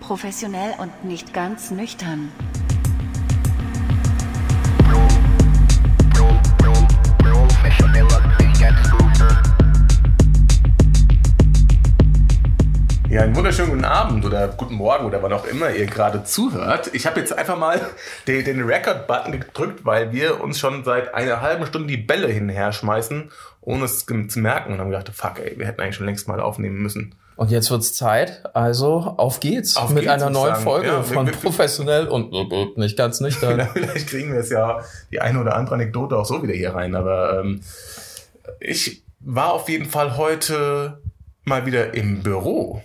Professionell und nicht ganz nüchtern. Ja, einen wunderschönen guten Abend oder guten Morgen oder wann auch immer ihr gerade zuhört. Ich habe jetzt einfach mal den, den Record-Button gedrückt, weil wir uns schon seit einer halben Stunde die Bälle hinher schmeißen, ohne es zu merken. Und haben gedacht, fuck ey, wir hätten eigentlich schon längst mal aufnehmen müssen. Und jetzt wird's Zeit, also auf geht's Auf mit geht's, einer neuen sagen. Folge Ja, wir- von wir- Professionell und nicht ganz nüchtern. Vielleicht, kriegen wir es ja die eine oder andere Anekdote auch so wieder hier rein. Aber ähm, ich war auf jeden Fall heute mal wieder im Büro.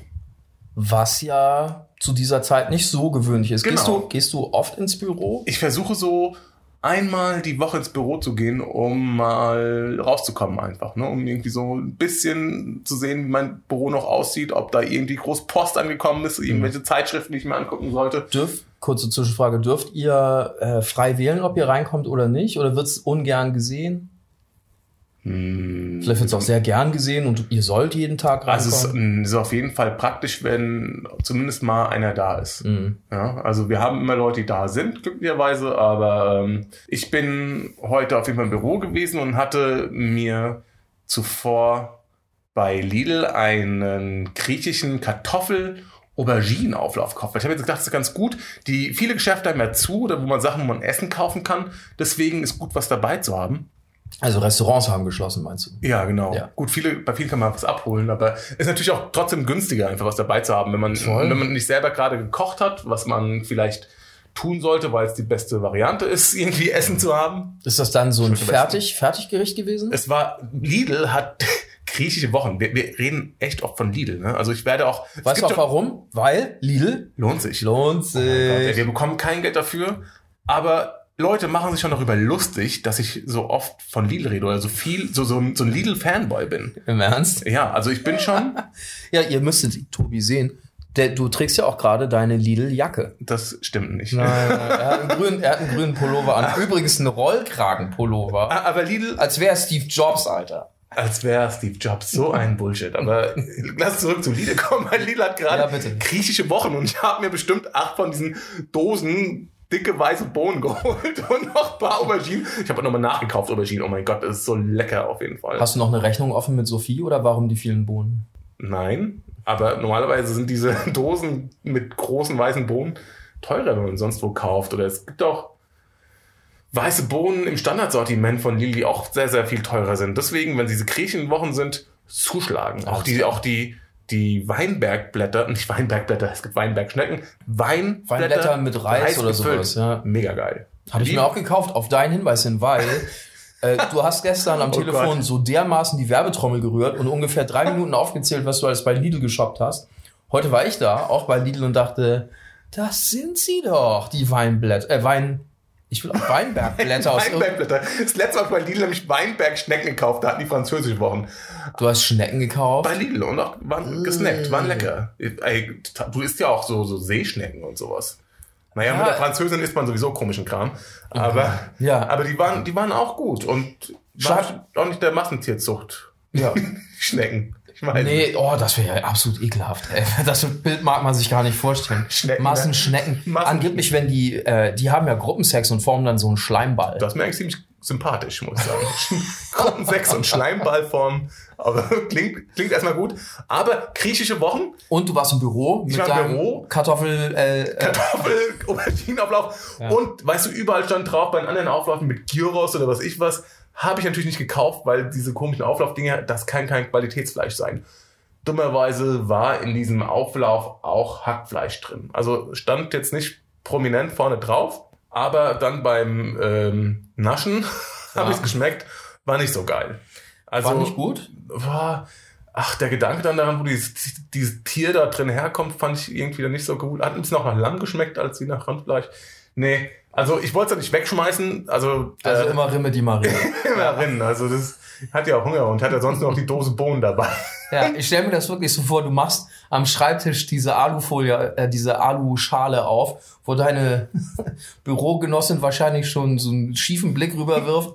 Was ja zu dieser Zeit nicht so gewöhnlich ist. Gehst, Genau. du, gehst du oft ins Büro? Ich versuche so einmal die Woche ins Büro zu gehen, um mal rauszukommen einfach, ne? um irgendwie so ein bisschen zu sehen, wie mein Büro noch aussieht, ob da irgendwie groß Post angekommen ist, irgendwelche Zeitschriften, die ich mir angucken sollte. Dürft, kurze Zwischenfrage, dürft ihr äh, frei wählen, ob ihr reinkommt oder nicht? Oder wird's ungern gesehen? Hm. Vielleicht wird's auch sehr gern gesehen und ihr sollt jeden Tag Also es reinkommen. ist, auf jeden Fall praktisch, wenn zumindest mal einer da ist. Mhm. Ja, also wir haben immer Leute, die da sind, glücklicherweise, aber ähm, ich bin heute auf jeden Fall im Büro gewesen und hatte mir zuvor bei Lidl einen griechischen Kartoffel Auberginenauflauf gekauft. Ich habe jetzt gedacht, das ist ganz gut. Die viele Geschäfte haben ja zu, oder wo man Sachen, wo man Essen kaufen kann. Deswegen ist gut, was dabei zu haben. Also Restaurants haben geschlossen, meinst du? Ja, genau. Ja. Gut, viele, bei vielen kann man was abholen, aber ist natürlich auch trotzdem günstiger, einfach was dabei zu haben, wenn man, Voll. wenn man nicht selber gerade gekocht hat, was man vielleicht tun sollte, weil es die beste Variante ist, irgendwie Essen zu haben. Ist das dann so ein fertig, Fertiggericht gewesen? Es war, Lidl hat griechische Wochen. Wir, wir reden echt oft von Lidl, ne? Also ich werde auch, Weißt du auch warum? Weil Lidl lohnt sich. lohnt Oh mein Gott, ey, sich. wir bekommen kein Geld dafür, aber Leute machen sich schon darüber lustig, dass ich so oft von Lidl rede oder so viel, so, so, ein- so ein Lidl-Fanboy bin. Im Ernst? Ja, also ich bin schon, Ja, ihr müsstet Tobi sehen. Der, du trägst ja auch gerade deine Lidl-Jacke. das stimmt nicht. Nein, er hat einen grünen, er hat einen grünen Pullover an. Übrigens einen Rollkragenpullover. Ah, Aber Lidl, Als wäre Steve Jobs, Alter. als wäre Steve Jobs so ein Bullshit. Aber lass zurück zu Lidl kommen, weil Lidl hat gerade Ja, griechische Wochen und ich habe mir bestimmt acht von diesen Dosen dicke weiße Bohnen geholt und noch ein paar Auberginen. Ich habe nochmal nachgekauft Auberginen. Oh mein Gott, das ist so lecker auf jeden Fall. Hast du noch eine Rechnung offen mit Sophie oder warum die vielen Bohnen? Nein, aber normalerweise sind diese Dosen mit großen weißen Bohnen teurer, wenn man sonst wo kauft. Oder es gibt auch weiße Bohnen im Standardsortiment von Lidl, die auch sehr, sehr viel teurer sind. Deswegen, wenn diese Griechenwochen sind, zuschlagen. Auch die, auch die, die Weinbergblätter, nicht Weinbergblätter, es gibt Weinbergschnecken, Weinblätter, Weinblätter mit Reis oder gefüllt. sowas, ja. Mega geil. Habe ich mir auch gekauft, auf deinen Hinweis hin, weil äh, du hast gestern am Oh Telefon Gott. so dermaßen die Werbetrommel gerührt und ungefähr drei Minuten aufgezählt, was du alles bei Lidl geshoppt hast. Heute war ich da, auch bei Lidl und dachte, das sind sie doch, die Weinblätter, äh, Wein, ich will auch Weinbergblätter aus. Weinbergblätter. Das letzte Mal bei Lidl nämlich Weinbergschnecken gekauft, da hatten die französische Wochen. Du hast Schnecken gekauft. Bei Lidl und auch waren gesnackt, waren lecker. Ey, du isst ja auch so, so Seeschnecken und sowas. Naja, Ja. mit der Französin isst man sowieso komischen Kram. Aber, Ja. aber die, waren, die waren auch gut und waren auch nicht der Massentierzucht. Ja. Schnecken. Ich meine, Nee, oh, das wäre ja absolut ekelhaft. Ey. Das Bild mag man sich gar nicht vorstellen. Schnecken, Massenschnecken. Massen- Angeblich, wenn die, äh, die haben ja Gruppensex und formen dann so einen Schleimball. das mir eigentlich ziemlich sympathisch, muss ich sagen. Gruppensex und Schleimballform. Aber klingt, klingt erstmal gut. Aber griechische Wochen, Und du warst im Büro mit deinem Büro. Kartoffel. Äh, äh, Kartoffel, Auberginenauflauf. Ja. Und weißt du, überall stand drauf, bei den anderen Aufläufen mit Gyros oder was ich was, habe ich natürlich nicht gekauft, weil diese komischen Auflaufdinger, das kann kein Qualitätsfleisch sein. Dummerweise war in diesem Auflauf auch Hackfleisch drin. Also stand jetzt nicht prominent vorne drauf, aber dann beim ähm, Naschen habe ich es geschmeckt, war nicht so geil. Also war nicht gut. war, ach, der Gedanke dann daran, wo dieses, dieses Tier da drin herkommt, fand ich irgendwie dann nicht so gut. Hat bisschen auch nach Lamm geschmeckt, als wie nach Rindfleisch. Nee, also ich wollte es ja nicht wegschmeißen, also, Also äh, immer Rimme die Marie. immer drin. Also das hat ja auch Hunger und hat ja sonst noch die Dose Bohnen dabei. ja, ich stelle mir das wirklich so vor, du machst am Schreibtisch diese Alufolie, äh, diese Aluschale auf, wo deine Bürogenossin wahrscheinlich schon so einen schiefen Blick rüberwirft.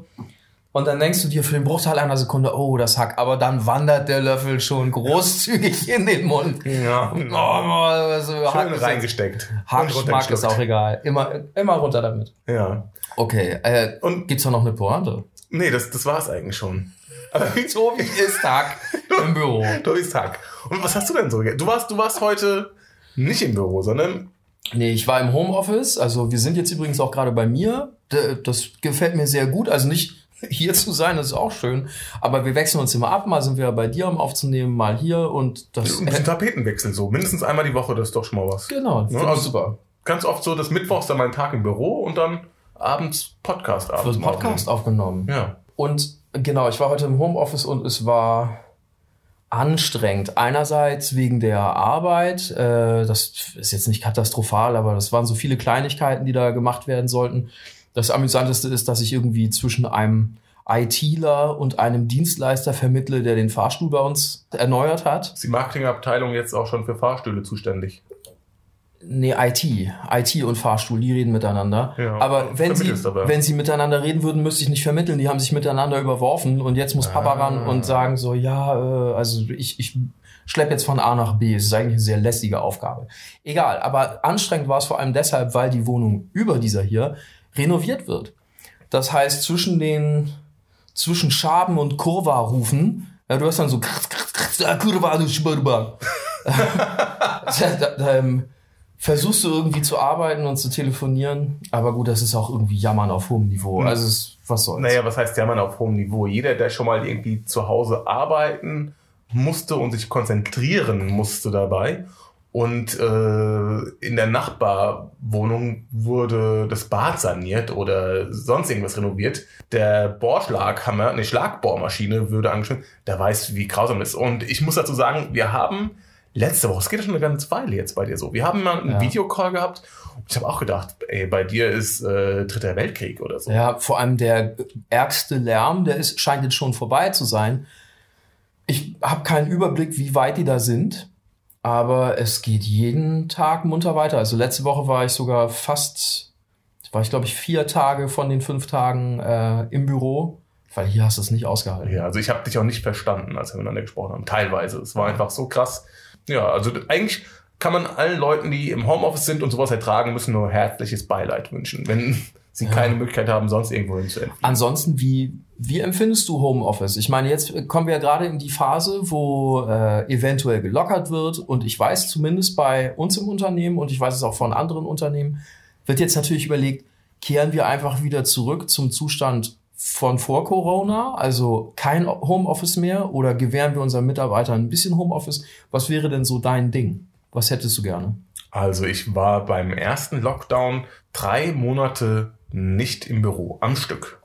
Und dann denkst du dir für den Bruchteil einer Sekunde, oh, das Hack, aber dann wandert der Löffel schon großzügig in den Mund. Ja. Oh, also Schön Hack ist reingesteckt. und Hackgeschmack ist auch egal. Immer, immer runter damit. Ja. Okay, äh, Und gibt's da noch eine Pointe? nee, das, das war's eigentlich schon. Aber Tobi ist Hack im Büro. Tobis Tag. Und was hast du denn so? Du warst, du warst heute nicht im Büro, sondern Nee, ich war im Homeoffice. Also wir sind jetzt übrigens auch gerade bei mir. Das gefällt mir sehr gut. Also nicht hier zu sein, das ist auch schön. Aber wir wechseln uns immer ab. Mal sind wir bei dir, um aufzunehmen, mal hier. Und das ein bisschen Tapetenwechsel so. Mindestens einmal die Woche, das ist doch schon mal was. Genau, ich also- super. Ganz oft so, dass Mittwochs dann mein Tag im Büro und dann abends Podcast abends. Für den Podcast aufgenommen. Ja. Und genau, ich war heute im Homeoffice und es war anstrengend. Einerseits wegen der Arbeit, äh, das ist jetzt nicht katastrophal, aber das waren so viele Kleinigkeiten, die da gemacht werden sollten. Das Amüsanteste ist, dass ich irgendwie zwischen einem ITler und einem Dienstleister vermittle, der den Fahrstuhl bei uns erneuert hat. Ist die Marketingabteilung jetzt auch schon für Fahrstühle zuständig? Nee, IT. IT und Fahrstuhl, die reden miteinander. Ja, aber wenn sie, aber. wenn sie miteinander reden würden, müsste ich nicht vermitteln. Die haben sich miteinander überworfen und jetzt muss Papa Ah. ran und sagen so, ja, äh, also ich, ich schlepp jetzt von A nach B. Es ist eigentlich eine sehr lästige Aufgabe. Egal, aber anstrengend war es vor allem deshalb, weil die Wohnung über dieser hier renoviert wird. Das heißt, zwischen den, zwischen Schaben und Kurva-Rufen, ja, du hast dann so Kurva, du da, ähm, versuchst du irgendwie zu arbeiten und zu telefonieren, aber gut, das ist auch irgendwie Jammern auf hohem Niveau. Also es, ist- was soll's. Naja, was heißt Jammern auf hohem Niveau? Jeder, der schon mal irgendwie zu Hause arbeiten musste und sich konzentrieren musste dabei. Und äh, in der Nachbarwohnung wurde das Bad saniert oder sonst irgendwas renoviert. Der Bohrschlaghammer, eine Schlagbohrmaschine würde angeschlossen. Der weiß, wie grausam das ist. Und ich muss dazu sagen, wir haben letzte Woche, es geht ja schon eine ganze Weile jetzt bei dir so, wir haben mal einen Ja. Videocall gehabt. Und ich habe auch gedacht, ey, bei dir ist äh, Dritter Weltkrieg oder so. Ja, vor allem der ärgste Lärm, der ist, scheint jetzt schon vorbei zu sein. Ich habe keinen Überblick, wie weit die da sind, aber es geht jeden Tag munter weiter. Also letzte Woche war ich sogar fast, war ich glaube ich vier Tage von den fünf Tagen äh, im Büro, weil hier hast du es nicht ausgehalten. Ja, also ich habe dich auch nicht verstanden, als wir miteinander gesprochen haben. Teilweise. Es war einfach so krass. Ja, also eigentlich kann man allen Leuten, die im Homeoffice sind und sowas ertragen müssen, nur herzliches Beileid wünschen, wenn sie Ja. keine Möglichkeit haben, sonst irgendwo hinzuentfliehen. Ansonsten, wie, wie empfindest du Homeoffice? Ich meine, jetzt kommen wir ja gerade in die Phase, wo äh, eventuell gelockert wird und ich weiß zumindest bei uns im Unternehmen und ich weiß es auch von anderen Unternehmen, wird jetzt natürlich überlegt, kehren wir einfach wieder zurück zum Zustand von vor Corona, also kein Homeoffice mehr oder gewähren wir unseren Mitarbeitern ein bisschen Homeoffice? Was wäre denn so dein Ding? Was hättest du gerne? Also ich war beim ersten Lockdown drei Monate nicht im Büro, am Stück.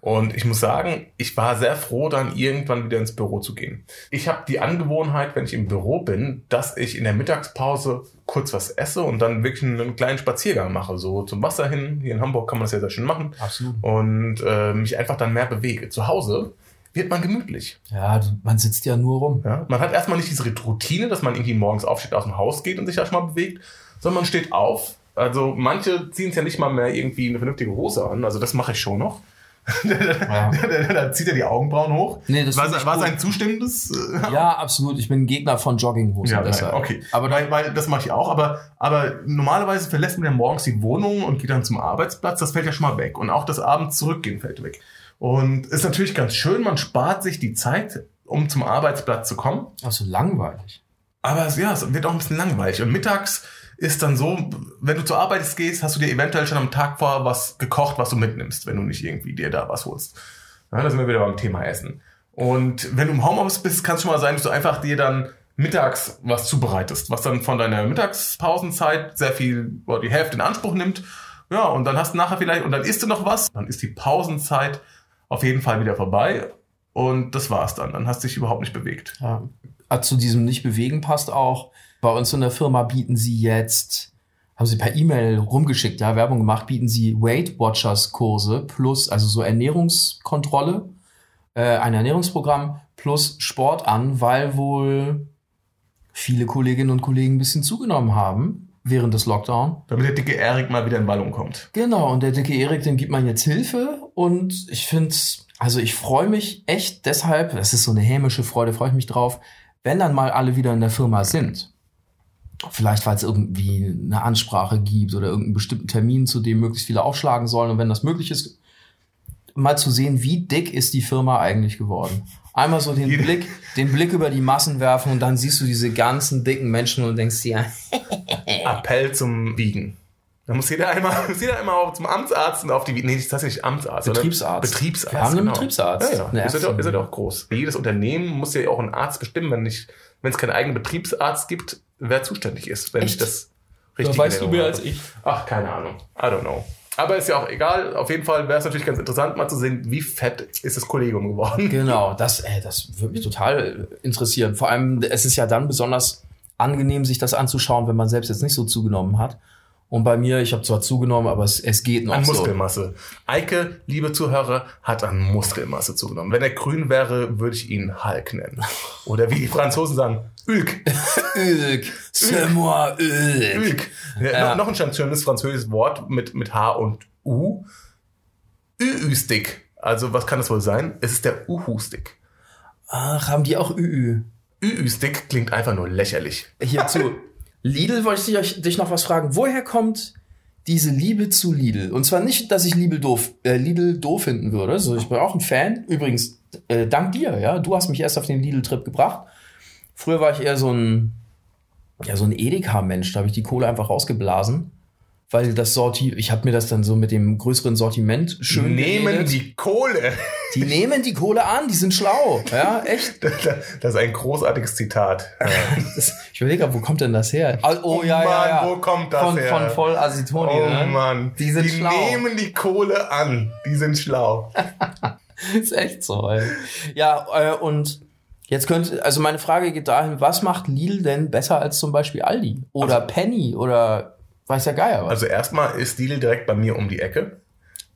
Und ich muss sagen, ich war sehr froh, dann irgendwann wieder ins Büro zu gehen. Ich habe die Angewohnheit, wenn ich im Büro bin, dass ich in der Mittagspause kurz was esse und dann wirklich einen kleinen Spaziergang mache, so zum Wasser hin. Hier in Hamburg kann man das ja sehr schön machen. Absolut. Und äh, mich einfach dann mehr bewege. Zu Hause wird man gemütlich. Ja, man sitzt ja nur rum. Ja? Man hat erstmal nicht diese Routine, dass man irgendwie morgens aufsteht, aus dem Haus geht und sich erstmal bewegt, sondern man steht auf. Also manche ziehen es ja nicht mal mehr irgendwie eine vernünftige Hose an. Also das mache ich schon noch. Ja. da zieht er die Augenbrauen hoch. Nee, das war war sein zustimmendes? Äh, Ja, absolut. Ich bin ein Gegner von Jogginghosen. ja, deshalb. nein, okay. Aber weil, weil das mache ich auch. Aber, aber normalerweise verlässt man ja morgens die Wohnung und geht dann zum Arbeitsplatz. Das fällt ja schon mal weg. Und auch das abends zurückgehen fällt weg. Und ist natürlich ganz schön. Man spart sich die Zeit, um zum Arbeitsplatz zu kommen. Ach so langweilig. Aber ja, es wird auch ein bisschen langweilig. Und mittags ist dann so, wenn du zur Arbeit gehst, hast du dir eventuell schon am Tag vorher was gekocht, was du mitnimmst, wenn du nicht irgendwie dir da was holst. Ja, da sind wir wieder beim Thema Essen. Und wenn du im Homeoffice bist, kann es schon mal sein, dass du einfach dir dann mittags was zubereitest, was dann von deiner Mittagspausenzeit sehr viel, oder die Hälfte in Anspruch nimmt. Ja, und dann hast du nachher vielleicht, und dann isst du noch was, dann ist die Pausenzeit auf jeden Fall wieder vorbei. Und das war's dann. Dann hast du dich überhaupt nicht bewegt. Ja. Zu diesem Nicht-Bewegen passt auch. Bei uns in der Firma bieten sie jetzt, haben sie per E-Mail rumgeschickt, ja, Werbung gemacht, bieten sie Weight Watchers Kurse plus, also so Ernährungskontrolle, äh, ein Ernährungsprogramm plus Sport an, weil wohl viele Kolleginnen und Kollegen ein bisschen zugenommen haben während des Lockdown. Damit der dicke Erik mal wieder in Ballung kommt. Genau, und der dicke Erik, dem gibt man jetzt Hilfe und ich finde, also ich freue mich echt deshalb, das ist so eine hämische Freude, freue ich mich drauf, wenn dann mal alle wieder in der Firma sind. Vielleicht, weil es irgendwie eine Ansprache gibt oder irgendeinen bestimmten Termin, zu dem möglichst viele aufschlagen sollen. Und wenn das möglich ist, mal zu sehen, wie dick ist die Firma eigentlich geworden. Einmal so den Blick, den Blick über die Massen werfen und dann siehst du diese ganzen dicken Menschen und denkst dir, Appell zum Wiegen. Da muss jeder einmal, muss jeder einmal auch zum Amtsarzt und auf die Wiegen. Nee, das ist nicht Amtsarzt. Betriebsarzt. Betriebsarzt. Wir haben einen genau. Betriebsarzt. Ja, ja. Ihr seid, auch, ihr seid auch groß. Jedes Unternehmen muss ja auch einen Arzt bestimmen, wenn nicht, wenn es keinen eigenen Betriebsarzt gibt, wer zuständig ist, wenn ich Echt? das richtig in Erinnerung habe. ich. Ach, keine Ahnung. I don't know. Aber ist ja auch egal. Auf jeden Fall wäre es natürlich ganz interessant, mal zu sehen, wie fett ist das Kollegium geworden. Genau, das, ey, das würde mich total interessieren. Vor allem, es ist ja dann besonders angenehm, sich das anzuschauen, wenn man selbst jetzt nicht so zugenommen hat. Und bei mir, ich habe zwar zugenommen, aber es, es geht noch An so. Muskelmasse. Eike, liebe Zuhörer, hat an Muskelmasse zugenommen. Wenn er grün wäre, würde ich ihn Hulk nennen. Oder wie die Franzosen sagen, Ülk. Ülk, c'est moi, Ülk. Ülk. Ja, Ja. Noch, ein schönes französisches Wort mit, mit H und U. Ü-Ü-Stick. Also was kann das wohl sein? Es ist der Uhu-Stick. Ach, haben die auch Ü. Ü-Ü-Stick klingt einfach nur lächerlich. Hierzu. Lidl wollte ich euch- dich noch was fragen. Woher kommt diese Liebe zu Lidl? Und zwar nicht, dass ich Lidl doof, äh, Lidl doof finden würde. Also ich bin auch ein Fan. Übrigens, äh, dank dir, ja. Du hast mich erst auf den Lidl-Trip gebracht. Früher war ich eher so ein, ja, so ein Edeka-Mensch. Da habe ich die Kohle einfach rausgeblasen. Weil das Sortiment, ich habe mir das dann so mit dem größeren Sortiment schön Nehmen geredet. die Kohle. die nehmen die Kohle an, die sind schlau. Ja, echt. Das ist ein großartiges Zitat. Das, ich überlege wo kommt denn das her? Oh, oh ja, ja, Mann, ja. wo kommt das von, her? Von voll Asitoni. Oh ne? Mann. Die sind schlau. nehmen die Kohle an. Die sind schlau. ist echt so, ey. Ja, äh, und jetzt könnte, also meine Frage geht dahin, was macht Lidl denn besser als zum Beispiel Aldi? Oder Penny oder weiß der Geier was? Also erstmal ist Lidl direkt bei mir um die Ecke.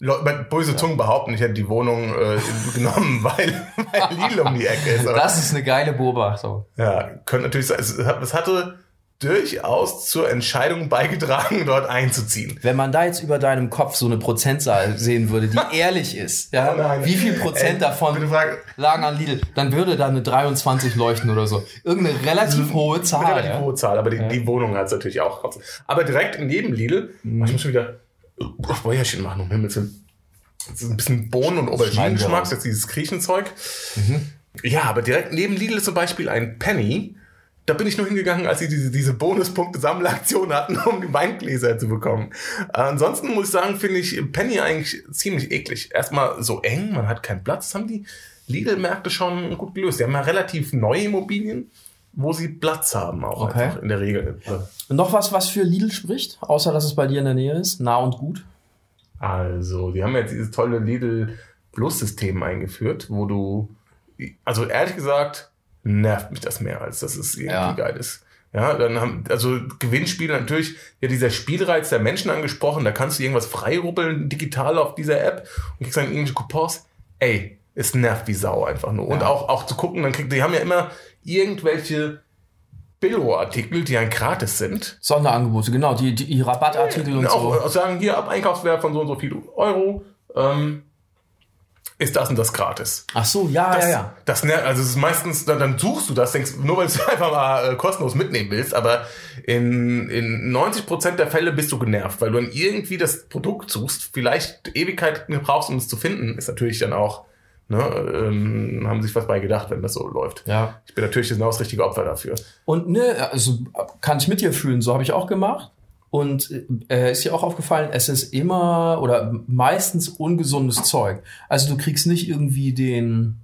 Le- Böse Zungen behaupten, ich hätte die Wohnung äh, genommen, weil, weil Lidl um die Ecke ist. Aber, das ist eine geile Beobachtung. ja, könnte natürlich sein. Es, es hatte durchaus zur Entscheidung beigetragen, dort einzuziehen. Wenn man da jetzt über deinem Kopf so eine Prozentzahl sehen würde, die ehrlich ist, ja, Oh nein. wie viel Prozent Ey, davon bitte frag- lagen an Lidl, dann würde da eine 23 leuchten oder so. Irgendeine relativ hohe Zahl. Relativ ja. hohe Zahl, aber die, die Wohnung hat es natürlich auch. Aber direkt neben Lidl, Mhm. ich muss schon wieder Bäuerchen machen, um Himmels Willen. Das ist ein bisschen Bohnen- und Auberginengeschmack, das ist dieses Griechenzeug. Mhm. Ja, aber direkt neben Lidl ist zum Beispiel ein Penny. Da bin ich nur hingegangen, als sie diese, diese Bonuspunkte-Sammelaktion hatten, um die Weingläser zu bekommen. Äh, ansonsten muss ich sagen, finde ich Penny eigentlich ziemlich eklig. Erstmal so eng, man hat keinen Platz. Das haben die Lidl-Märkte schon gut gelöst. Die haben ja relativ neue Immobilien, wo sie Platz haben auch Okay. einfach in der Regel. Und noch was, was für Lidl spricht, außer dass es bei dir in der Nähe ist, nah und gut. Also, die haben jetzt dieses tolle Lidl Plus-System eingeführt, wo du, also ehrlich gesagt, nervt mich das mehr, als dass es irgendwie Ja. geil ist. Ja, dann haben, also Gewinnspiele natürlich, ja, dieser Spielreiz der Menschen angesprochen, da kannst du irgendwas freirubbeln digital auf dieser App und kriegst dann irgendwelche Coupons. Ey, es nervt wie Sau einfach nur. Und Ja. auch, auch zu gucken, dann kriegt, die haben ja immer irgendwelche Billo-Artikel, die dann gratis sind. Sonderangebote, genau, die, die, Rabattartikel und auch, so. auch sagen, hier ab Einkaufswert von so und so viel Euro ähm, ist das und das gratis. Ach so, ja, Das, ja, ja. Das, also es ist meistens, dann, dann suchst du das, denkst, nur weil du es einfach mal äh, kostenlos mitnehmen willst, aber in, in 90% der Fälle bist du genervt, weil du dann irgendwie das Produkt suchst, vielleicht Ewigkeiten brauchst, um es zu finden, ist natürlich dann auch, ne, ähm, haben sich was bei gedacht, wenn das so läuft. Ja. Ich bin natürlich genau das richtige Opfer dafür. Und ne, also kann ich mit dir fühlen, so habe ich auch gemacht. Und äh, ist dir auch aufgefallen, es ist immer oder meistens ungesundes Zeug. Also du kriegst nicht irgendwie den,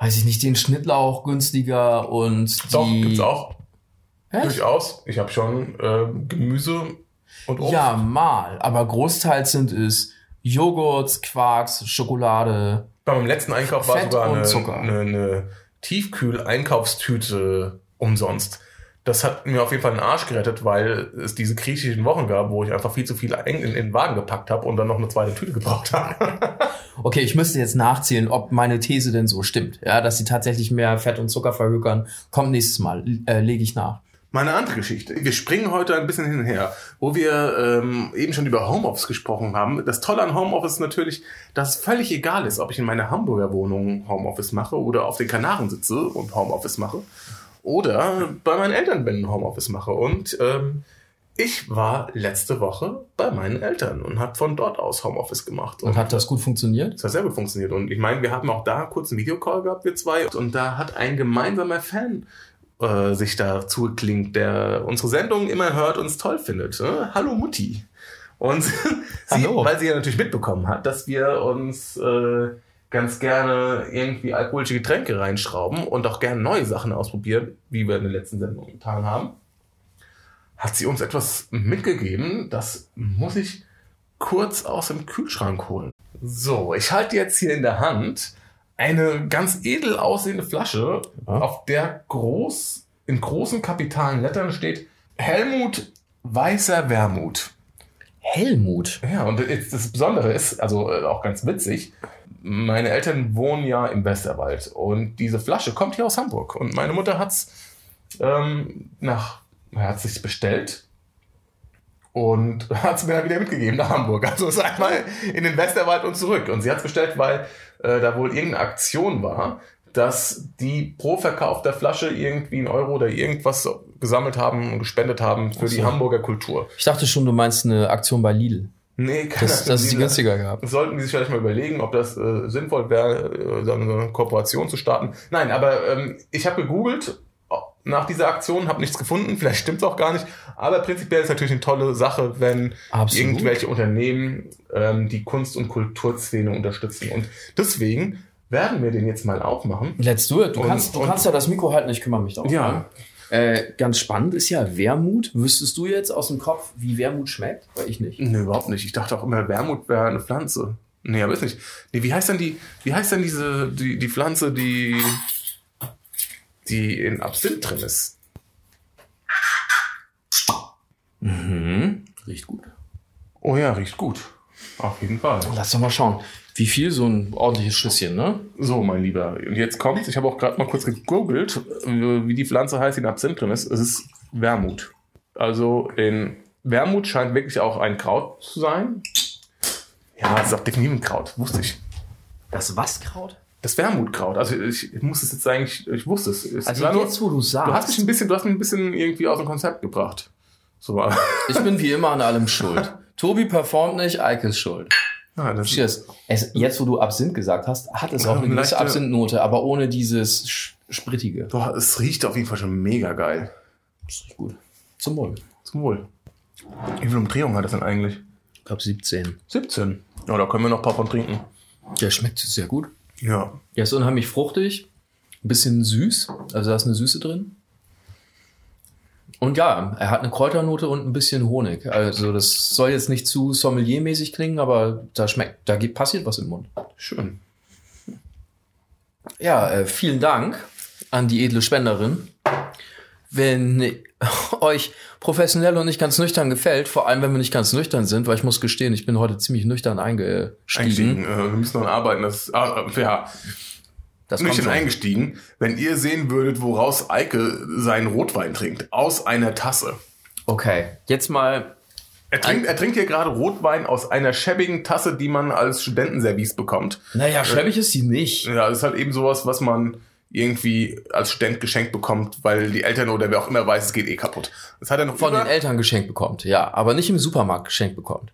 weiß ich nicht, den Schnittlauch günstiger und Doch, die. gibt's auch. Echt? Durchaus. Ich habe schon äh, Gemüse und Obst. Ja, mal. Aber großteils sind es Joghurt, Quarks, Schokolade. Bei meinem letzten Einkauf war Fett sogar eine, eine, eine Tiefkühl-Einkaufstüte umsonst. Das hat mir auf jeden Fall den Arsch gerettet, weil es diese griechischen Wochen gab, wo ich einfach viel zu viel in, in den Wagen gepackt habe und dann noch eine zweite Tüte gebraucht habe. Okay, ich müsste jetzt nachzählen, ob meine These denn so stimmt. Ja, dass sie tatsächlich mehr Fett und Zucker verhökern. Kommt nächstes Mal, äh, lege ich nach. Mal eine andere Geschichte. Wir springen heute ein bisschen hin und her, wo wir ähm, eben schon über Homeoffice gesprochen haben. Das Tolle an Homeoffice ist natürlich, dass es völlig egal ist, ob ich in meiner Hamburger Wohnung Homeoffice mache oder auf den Kanaren sitze und Homeoffice mache oder bei meinen Eltern bin und Homeoffice mache. Und ähm, ich war letzte Woche bei meinen Eltern und habe von dort aus Homeoffice gemacht. Und hat das gut funktioniert? Das hat sehr gut funktioniert. Und ich meine, wir haben auch da kurz einen Videocall gehabt, wir zwei. Und da hat ein gemeinsamer Fan äh, sich dazu geklingt, der unsere Sendung immer hört und es toll findet. Ne? Hallo Mutti. Und sie, weil sie ja natürlich mitbekommen hat, dass wir uns äh, ganz gerne irgendwie alkoholische Getränke reinschrauben und auch gerne neue Sachen ausprobieren, wie wir in der letzten Sendung getan haben, hat sie uns etwas mitgegeben. Das muss ich kurz aus dem Kühlschrank holen. So, ich halte jetzt hier in der Hand eine ganz edel aussehende Flasche, Ja. auf der groß, in großen kapitalen Lettern steht Helmut Weißer Wermut. Helmut. Ja, und das Besondere ist, also äh, auch ganz witzig, meine Eltern wohnen ja im Westerwald und diese Flasche kommt hier aus Hamburg und meine Mutter hat's ähm, nach, hat sich bestellt und hat es mir dann wieder mitgegeben nach Hamburg. Also ist einmal in den Westerwald und zurück. Und sie hat es bestellt, weil äh, da wohl irgendeine Aktion war, dass die pro Verkauf der Flasche irgendwie einen Euro oder irgendwas gesammelt haben und gespendet haben für so. die Hamburger Kultur. Ich dachte schon, du meinst eine Aktion bei Lidl. Nee, keine Das, das ist die Ahnung. günstiger gehabt. Sollten die sich vielleicht mal überlegen, ob das äh, sinnvoll wäre, äh, so eine Kooperation zu starten. Nein, aber ähm, ich habe gegoogelt nach dieser Aktion, habe nichts gefunden, vielleicht stimmt es auch gar nicht, aber prinzipiell ist natürlich eine tolle Sache, wenn Absolut. irgendwelche Unternehmen ähm, die Kunst- und Kulturszene unterstützen. Und deswegen werden wir den jetzt mal aufmachen. Let's do it. Du, Und- kannst, du kannst ja das Mikro halten, ich kümmere mich darum. Ja. Äh, ganz spannend ist ja Wermut. Wüsstest du jetzt aus dem Kopf, wie Wermut schmeckt? Weil ich nicht. Nee, überhaupt nicht. Ich dachte auch immer, Wermut wäre eine Pflanze. Nee, aber ist nicht. Nee, wie heißt denn die, wie heißt denn diese, die, die Pflanze, die, die in Absinth drin ist? Mhm. Riecht gut. Oh ja, riecht gut. Auf jeden Fall. Lass doch mal schauen. Wie viel so ein ordentliches Schüsschen, ne? So, mein Lieber. Und jetzt kommt's. Ich habe auch gerade mal kurz gegoogelt, wie die Pflanze heißt, die in Absinth drin ist. Es ist Wermut. Also in Wermut scheint wirklich auch ein Kraut zu sein. Ja, es ist auch definitiv ein Kraut. Wusste ich. Das Waskraut? Das Wermutkraut. Also ich, ich muss es jetzt eigentlich, ich wusste es. es Also nur- jetzt, wo du sagst. du hast mich ein bisschen, du hast mich ein bisschen irgendwie aus dem Konzept gebracht. So, ich bin wie immer an allem schuld. Tobi performt nicht, Eike ist schuld. ja, das Cheers. Es, jetzt, wo du Absinth gesagt hast, hat es auch eine gewisse leichte- Absinthnote, aber ohne dieses Sprittige. Boah, es riecht auf jeden Fall schon mega geil. Das riecht gut. Zum Wohl. Zum Wohl. Wie viele Umdrehungen hat das denn eigentlich? Ich glaube 17. 17. Ja, da können wir noch ein paar von trinken. Der schmeckt sehr gut. Ja. Der ist unheimlich fruchtig, ein bisschen süß, also da ist eine Süße drin. Und ja, er hat eine Kräuternote und ein bisschen Honig. Also das soll jetzt nicht zu sommeliermäßig klingen, aber da schmeckt, da geht, passiert was im Mund. Schön. Ja, äh, vielen Dank an die edle Spenderin. Wenn euch professionell und nicht ganz nüchtern gefällt, vor allem wenn wir nicht ganz nüchtern sind, weil ich muss gestehen, ich bin heute ziemlich nüchtern eingestiegen. Eingestiegen. Äh, wir müssen noch arbeiten. Das, ah, äh, ja, Das nüchtern eingestiegen. Wenn ihr sehen würdet, woraus Eike seinen Rotwein trinkt. Aus einer Tasse. Okay, jetzt mal Er trinkt, er trinkt hier gerade Rotwein aus einer schäbigen Tasse, die man als Studentenservice bekommt. Naja, schäbig ist sie nicht. Ja, das ist halt eben sowas, was man irgendwie als Student geschenkt bekommt, weil die Eltern oder wer auch immer weiß, es geht eh kaputt. Das hat er noch Von über- den Eltern geschenkt bekommt, ja, aber nicht im Supermarkt geschenkt bekommt.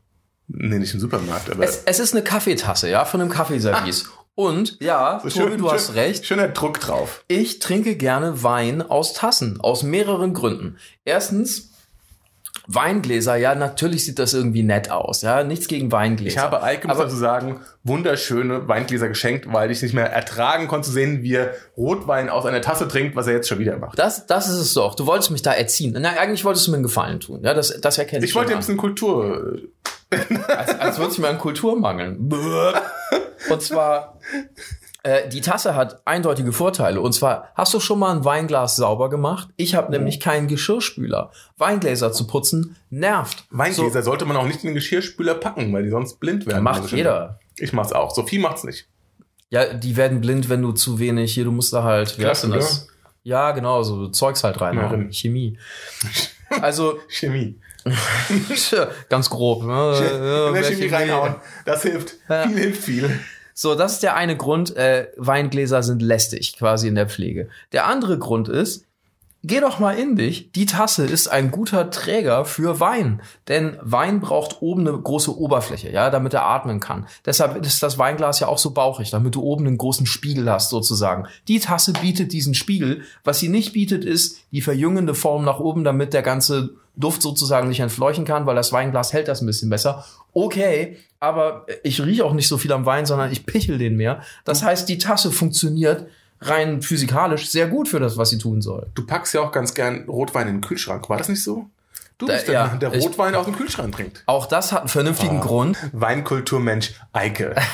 Nee, nicht im Supermarkt, aber Es, es ist eine Kaffeetasse, ja, von einem Kaffeeservice. Und ja, So Tobi, schön- du hast schön- recht. Schöner Druck drauf. Ich trinke gerne Wein aus Tassen, aus mehreren Gründen. Erstens, Weingläser, ja, natürlich sieht das irgendwie nett aus, ja, nichts gegen Weingläser. Ich habe Eike, muss dazu sagen, wunderschöne Weingläser geschenkt, weil ich nicht mehr ertragen konnte zu sehen, wie er Rotwein aus einer Tasse trinkt, was er jetzt schon wieder macht. Das, das ist es doch. Du wolltest mich da erziehen. Nein, eigentlich wolltest du mir einen Gefallen tun. Ja, das, das erkenne ich. Ich wollte dir ein bisschen Kultur. an. als, als würde ich mir an Kultur mangeln. Und zwar, äh, die Tasse hat eindeutige Vorteile. Und zwar, hast du schon mal ein Weinglas sauber gemacht? Ich habe nämlich keinen Geschirrspüler. Weingläser zu putzen nervt. Weingläser sollte man auch nicht in den Geschirrspüler packen, weil die sonst blind So, werden. macht jeder. Ich mach's auch. Sophie macht's nicht. Ja, die werden blind, wenn du zu wenig hier, du musst da halt, wie heißt denn das? Ja, genau, so Zeugs halt rein. Machen. drin. Chemie. Also, Chemie. ganz grob. Ne? Ja, In der Chemie reinhauen. Das hilft. Ja. Viel hilft viel. So, das ist der eine Grund, äh, Weingläser sind lästig quasi in der Pflege. Der andere Grund ist, geh doch mal in dich. Die Tasse ist ein guter Träger für Wein. Denn Wein braucht oben eine große Oberfläche, ja, damit er atmen kann. Deshalb ist das Weinglas ja auch so bauchig, damit du oben einen großen Spiegel hast, sozusagen. Die Tasse bietet diesen Spiegel. Was sie nicht bietet, ist die verjüngende Form nach oben, damit der ganze Duft sozusagen nicht entfleuchen kann, weil das Weinglas hält das ein bisschen besser. Okay, aber ich rieche auch nicht so viel am Wein, sondern ich pichel den mehr. Das heißt, die Tasse funktioniert rein physikalisch sehr gut für das, was sie tun soll. Du packst ja auch ganz gern Rotwein in den Kühlschrank. War das nicht so? Du Da- bist der, ja, Mann, der ich- Rotwein aus dem Kühlschrank trinkt. Auch das hat einen vernünftigen Grund. Weinkulturmensch Eike.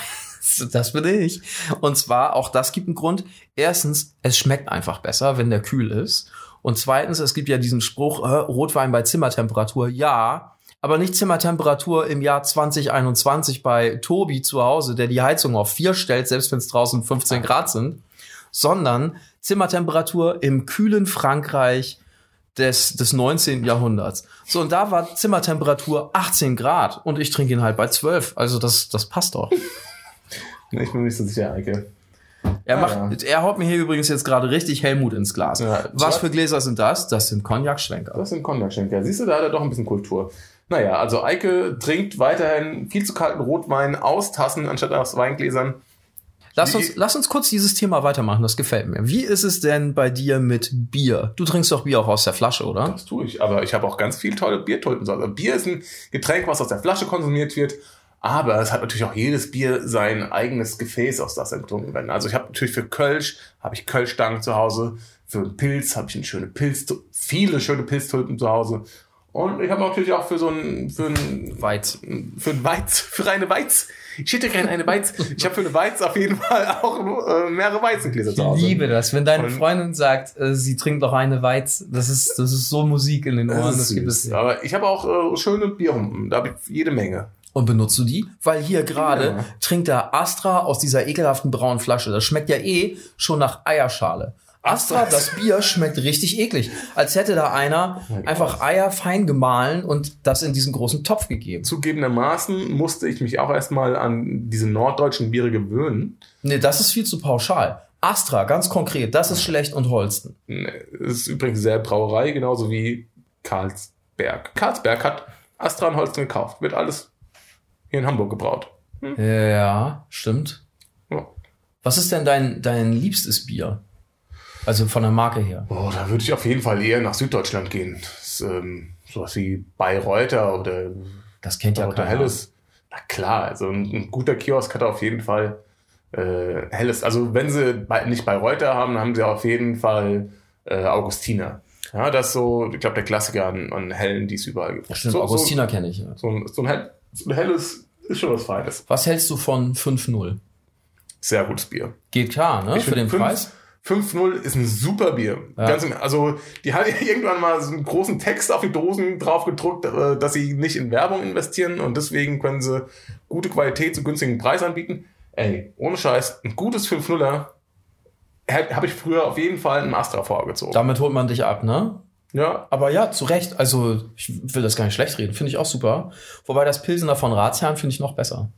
Das bin ich. Und zwar, auch das gibt einen Grund. Erstens, es schmeckt einfach besser, wenn der kühl ist. Und zweitens, es gibt ja diesen Spruch, äh, Rotwein bei Zimmertemperatur. Ja, aber nicht Zimmertemperatur im Jahr 2021 bei Tobi zu Hause, der die Heizung auf vier stellt, selbst wenn es draußen 15 Grad sind, sondern Zimmertemperatur im kühlen Frankreich des, des 19. Jahrhunderts. So, und da war Zimmertemperatur 18 Grad und ich trinke ihn halt bei 12. Also das, das passt doch. Ich bin mir nicht so sicher, Eike. Er, Ah, macht, er haut mir hier übrigens jetzt gerade richtig Helmut ins Glas. Ja, Was für Gläser sind das? Das sind Cognac-Schwenker. Das sind Cognac-Schenker. Siehst du, da hat er doch ein bisschen Kultur. Naja, also Eike trinkt weiterhin viel zu kalten Rotwein aus Tassen anstatt aus Weingläsern. Lass uns, lass uns kurz dieses Thema weitermachen, das gefällt mir. Wie ist es denn bei dir mit Bier? Du trinkst doch Bier auch aus der Flasche, oder? Das tue ich. Aber ich habe auch ganz viel tolle Biertulpen. Also Bier ist ein Getränk, was aus der Flasche konsumiert wird. Aber es hat natürlich auch jedes Bier sein eigenes Gefäß, aus das er getrunken werden. Also ich habe natürlich für Kölsch, habe ich Kölschstangen zu Hause. Für einen Pilz habe ich eine schöne Pilz, viele schöne Pilztulpen zu Hause. Und ich habe natürlich auch für so ein, für ein, Weiz. für ein Weiz, für eine Weiz. Ich hätte gerne eine Weiz. Ich habe für eine Weiz auf jeden Fall auch äh, mehrere Weizengläser zu Hause. das, wenn deine Und- Freundin sagt, äh, sie trinkt doch eine Weiz. Das ist, das ist so Musik in den Ohren. Das Das, gibt es. Aber ich habe auch äh, schöne Bierhumpen. Da habe ich jede Menge. Und benutzt du die? Weil hier gerade Ja. trinkt er Astra aus dieser ekelhaften braunen Flasche. Das schmeckt ja eh schon nach Eierschale. Astra, das Bier schmeckt richtig eklig. Als hätte da einer Mein einfach. Eier fein gemahlen und das in diesen großen Topf gegeben. Zugegebenermaßen musste ich mich auch erstmal an diese norddeutschen Biere gewöhnen. Nee, das ist viel zu pauschal. Astra, ganz konkret, das ist schlecht und Holsten. Es ist übrigens sehr Brauerei, genauso wie Karlsberg. Karlsberg hat Astra und Holsten gekauft. Wird alles hier in Hamburg gebraut. Ja, stimmt. Ja. Was ist denn dein, dein liebstes Bier? Also von der Marke her. Oh, da würde ich auf jeden Fall eher nach Süddeutschland gehen. Das ist, ähm, sowas wie Bayreuther oder Das kennt ja keiner. Helles. Na klar, also ein, ein guter Kiosk hat auf jeden Fall äh, Helles. Also wenn sie bei, nicht Bayreuther haben, dann haben sie auf jeden Fall äh, Augustiner. Ja, das ist so, ich glaube, der Klassiker an, an Hellen, die es überall gibt. Stimmt, so, Augustiner kenne ich. Ja. So, so, ein, so, ein Hell, so ein Helles ist schon was Feines. Was hältst du von 5-0? Sehr gutes Bier. Geht klar, ne? Ich Für den find fünf- Preis? 5-0 ist ein super Bier. Ja. Im, also, die haben ja irgendwann mal so einen großen Text auf die Dosen drauf gedruckt, äh, dass sie nicht in Werbung investieren und deswegen können sie gute Qualität zu günstigen Preis anbieten. Ey, ohne Scheiß, ein gutes 5-0er habe ich früher auf jeden Fall einen Astra vorgezogen. Damit holt man dich ab, ne? Ja, Aber ja, zu Recht. Also, ich will das gar nicht schlecht reden. Finde ich auch super. Wobei das Pilsener von Ratsherrn finde ich noch besser.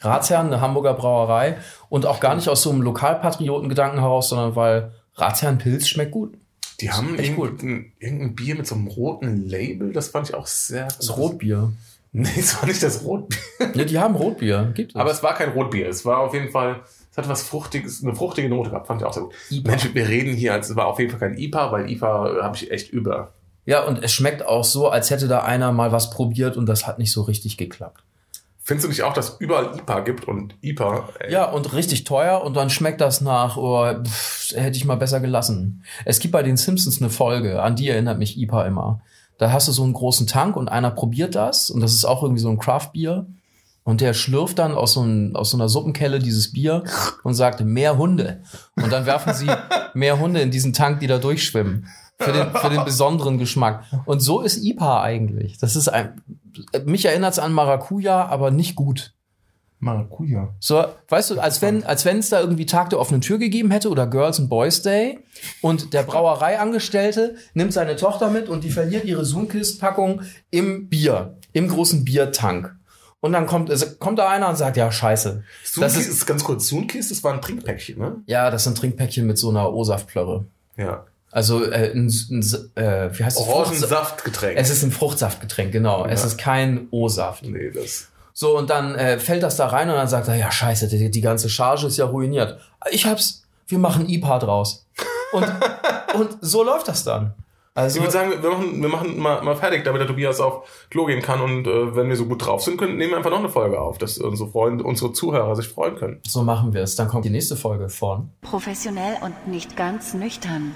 Ratsherrn, eine Hamburger Brauerei und auch gar nicht aus so einem Lokalpatriotengedanken heraus, sondern weil Ratsherrn Pilz schmeckt gut. die haben echt gut. irgendein, irgendein Bier mit so einem roten Label, das fand ich auch sehr. Das Rotbier. Nee, es war nicht das Rotbier. Ja, die haben Rotbier. Gibt es. Aber es war kein Rotbier. Es war auf jeden Fall, es hat was Fruchtiges, eine fruchtige Note gehabt. Fand ich auch sehr gut. IPA. Mensch, wir reden hier, als es war auf jeden Fall kein IPA, weil IPA äh, habe ich echt über. ja, und es schmeckt auch so, als hätte da einer mal was probiert und das hat nicht so richtig geklappt. Findest du nicht auch, dass es überall IPA gibt und IPA? Ey, Ja, und richtig teuer und dann schmeckt das nach, oh, pff, hätte ich mal besser gelassen. Es gibt bei den Simpsons eine Folge, an die erinnert mich IPA immer. Da hast du so einen großen Tank und einer probiert das und das ist auch irgendwie so ein Craft-Bier und der schlürft dann aus so, ein, aus so einer Suppenkelle dieses Bier und sagt, mehr Hunde. Und dann werfen sie mehr Hunde in diesen Tank, die da durchschwimmen. Für den, für den besonderen Geschmack. Und so ist IPA eigentlich. Das ist ein, mich erinnert es an Maracuja, aber nicht gut. Maracuja. So, weißt du, als wenn als wenn es da irgendwie Tag der offenen Tür gegeben hätte oder Girls and Boys Day und der Brauereiangestellte nimmt seine Tochter mit und die verliert ihre Sunkist-Packung im Bier, im großen Biertank. Und dann kommt, kommt da einer und sagt, ja, scheiße. Das Das ist, ist ganz kurz. Sunkist, das war ein Trinkpäckchen, ne? ja, das sind Trinkpäckchen mit so einer O-Saftplörre. Ja. Also, äh, ein, ein, äh, wie heißt das? Orangensaftgetränk. Es ist ein Fruchtsaftgetränk, genau. Es Ja. ist kein O-Saft. nee, das. So, und dann äh, fällt das da rein und dann sagt er, ja, scheiße, die, die ganze Charge ist ja ruiniert. Ich hab's, wir machen IPA draus. Und, und so läuft das dann. Also, Ich würde sagen, wir machen, wir machen mal, mal fertig, damit der Tobias auf Klo gehen kann und äh, wenn wir so gut drauf sind, können, nehmen wir einfach noch eine Folge auf, dass unsere Freunde, unsere Zuhörer sich freuen können. so machen wir es. Dann kommt die nächste Folge von Professionell und nicht ganz nüchtern.